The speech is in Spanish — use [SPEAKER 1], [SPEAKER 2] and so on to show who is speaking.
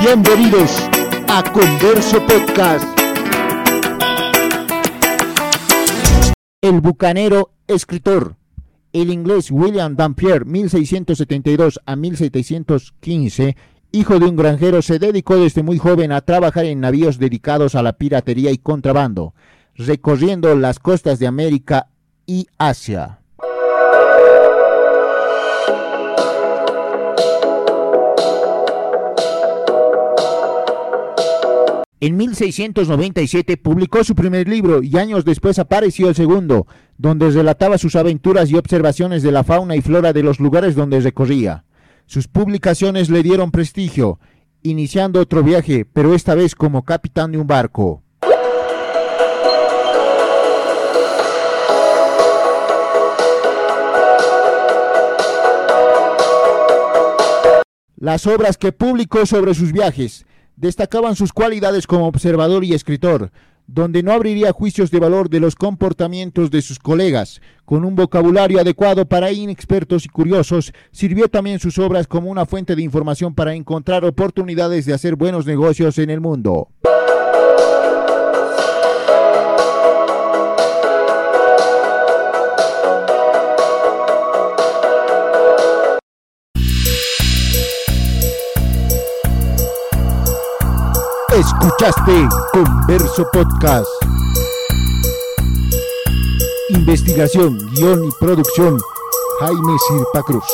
[SPEAKER 1] Bienvenidos a Converso Podcast. El bucanero escritor. El inglés William Dampier, 1672 a 1715, hijo de un granjero, se dedicó desde muy joven a trabajar en navíos dedicados a la piratería y contrabando, recorriendo las costas de América y Asia. En 1697 publicó su primer libro y años después apareció el segundo, donde relataba sus aventuras y observaciones de la fauna y flora de los lugares donde recorría. Sus publicaciones le dieron prestigio, iniciando otro viaje, pero esta vez como capitán de un barco. Las obras que publicó sobre sus viajes destacaban sus cualidades como observador y escritor, donde no abriría juicios de valor de los comportamientos de sus colegas. Con un vocabulario adecuado para inexpertos y curiosos, sirvió también sus obras como una fuente de información para encontrar oportunidades de hacer buenos negocios en el mundo. Escuchaste Converso Podcast. Investigación, guion y producción, Jaime Sirpa Cruz.